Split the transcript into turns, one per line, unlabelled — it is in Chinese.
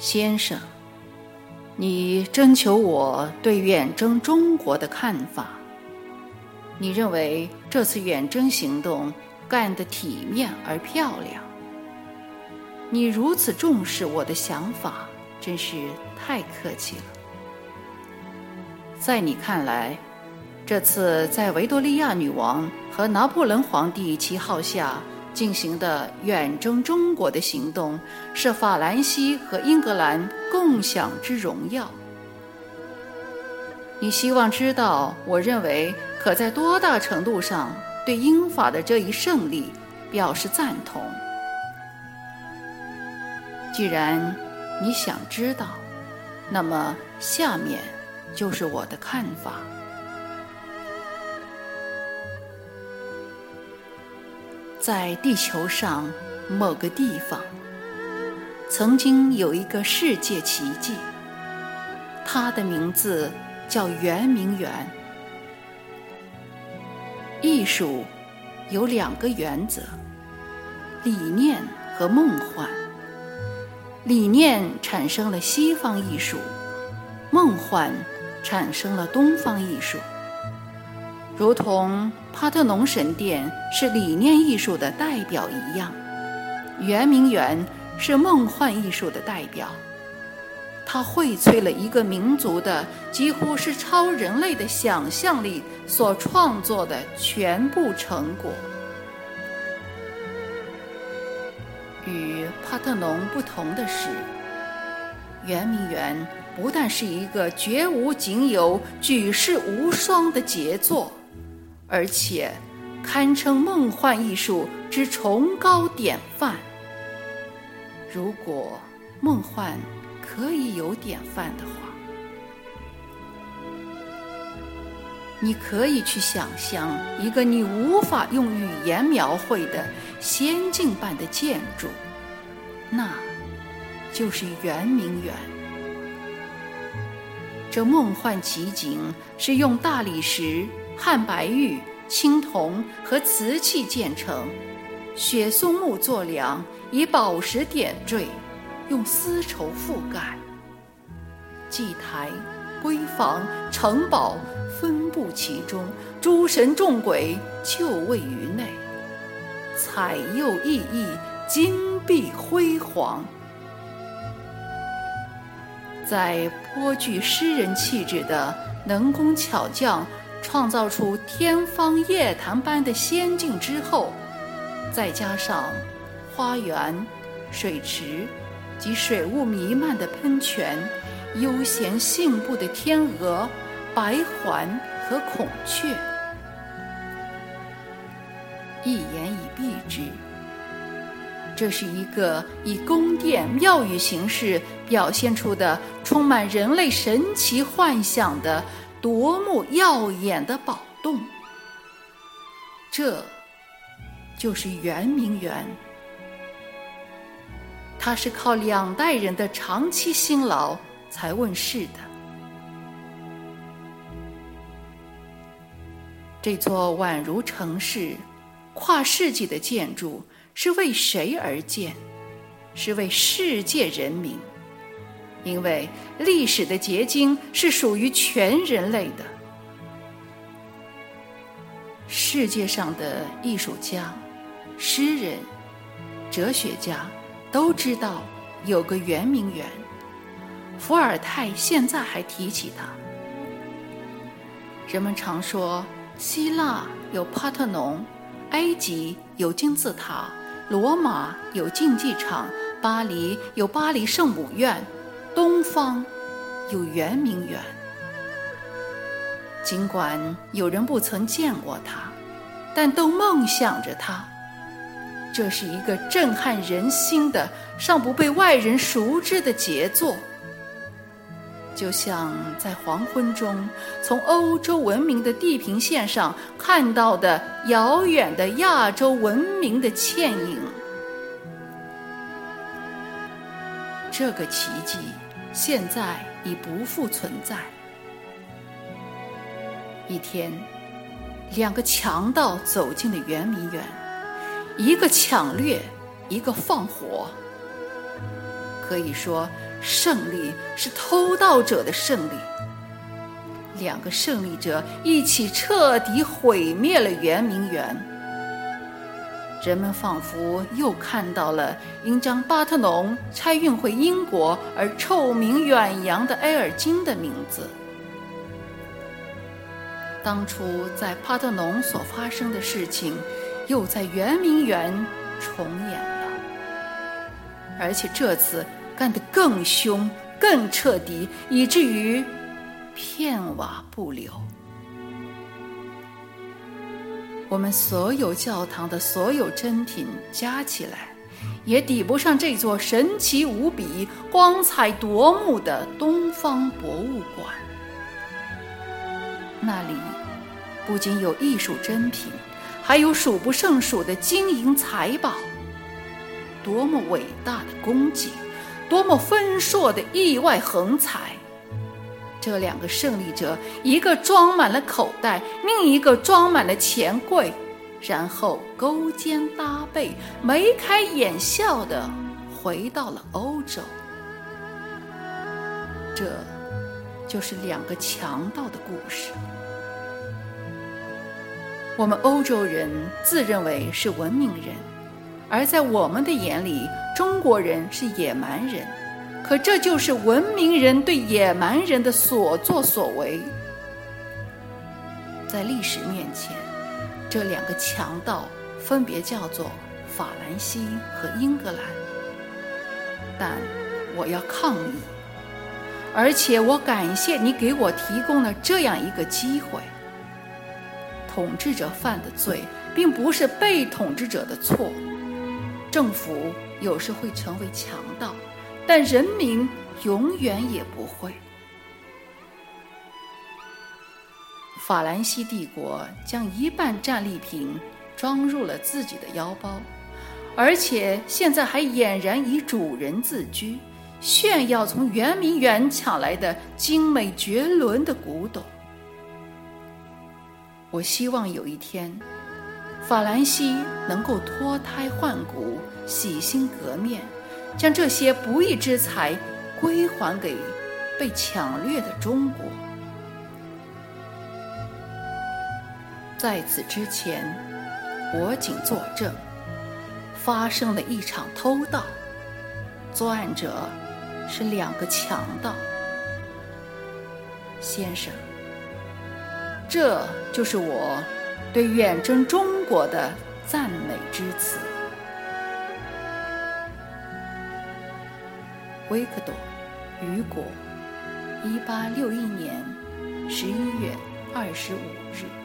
先生，你征求我对远征中国的看法。你认为这次远征行动干得体面而漂亮？你如此重视我的想法，真是太客气了。在你看来，这次在维多利亚女王和拿破仑皇帝旗号下进行的远征中国的行动，是法兰西和英格兰共享之荣耀。你希望知道，我认为可在多大程度上对英法的这一胜利表示赞同。既然你想知道，那么下面就是我的看法。在地球上某个地方，曾经有一个世界奇迹，它的名字叫圆明园。艺术有两个原则：理念和梦幻。理念产生了西方艺术，梦幻产生了东方艺术。如同帕特农神殿是理念艺术的代表一样，圆明园是梦幻艺术的代表。它荟萃了一个民族的几乎是超人类的想象力所创作的全部成果。与帕特农不同的是，圆明园不但是一个绝无仅有、举世无双的杰作，而且堪称梦幻艺术之崇高典范。如果梦幻可以有典范的话，你可以去想象一个你无法用语言描绘的仙境般的建筑，那就是圆明园。这梦幻奇景是用大理石、汉白玉、青铜和瓷器建成，雪松木做梁，以宝石点缀，用丝绸覆盖，祭台。闺房、城堡分布其中，诸神众鬼就位于内，彩釉熠熠，金碧辉煌。在颇具诗人气质的能工巧匠创造出天方夜谭般的仙境之后，再加上花园、水池及水雾弥漫的喷泉。悠闲信步的天鹅、白环和孔雀，一言以蔽之，这是一个以宫殿、庙宇形式表现出的充满人类神奇幻想的夺目耀眼的宝洞。这，就是圆明园。它是靠两代人的长期辛劳。才问世的这座宛如城市、跨世纪的建筑是为谁而建？是为世界人民，因为历史的结晶是属于全人类的。世界上的艺术家、诗人、哲学家都知道有个圆明园。伏尔泰现在还提起它。人们常说，希腊有帕特农，埃及有金字塔，罗马有竞技场，巴黎有巴黎圣母院，东方有圆明园。尽管有人不曾见过它，但都梦想着它。这是一个震撼人心的、尚不被外人熟知的杰作。就像在黄昏中从欧洲文明的地平线上看到的遥远的亚洲文明的倩影，这个奇迹现在已不复存在。一天，两个强盗走进了圆明园，一个抢掠，一个放火。可以说。胜利是偷盗者的胜利。两个胜利者一起彻底毁灭了圆明园。人们仿佛又看到了因将巴特农拆运回英国而臭名远扬的埃尔金的名字。当初在帕特农所发生的事情，又在圆明园重演了，而且这次干得更凶、更彻底，以至于片瓦不留。我们所有教堂的所有珍品加起来，也抵不上这座神奇无比、光彩夺目的东方博物馆。那里不仅有艺术珍品，还有数不胜数的金银财宝。多么伟大的功绩，多么丰硕的意外横财！这两个胜利者，一个装满了口袋，另一个装满了钱柜，然后勾肩搭背、眉开眼笑地回到了欧洲。这。就是两个强盗的故事。我们欧洲人自认为是文明人，而在我们的眼里，中国人是野蛮人。可这就是文明人对野蛮人的所作所为。在历史面前，这两个强盗分别叫做法兰西和英格兰。但我要抗议。而且我感谢你给我提供了这样一个机会。统治者犯的罪，并不是被统治者的错。政府有时会成为强盗，但人民永远也不会。法兰西帝国将一半战利品装入了自己的腰包，而且现在还俨然以主人自居。炫耀从圆明园抢来的精美绝伦的古董。我希望有一天，法兰西能够脱胎换骨、洗心革面，将这些不义之财归还给被抢掠的中国。在此之前，我仅作证，发生了一场偷盗，作案者。是两个强盗，先生，这就是我对远征中国的赞美之词。维克多·雨果，一八六一年十一月二十五日。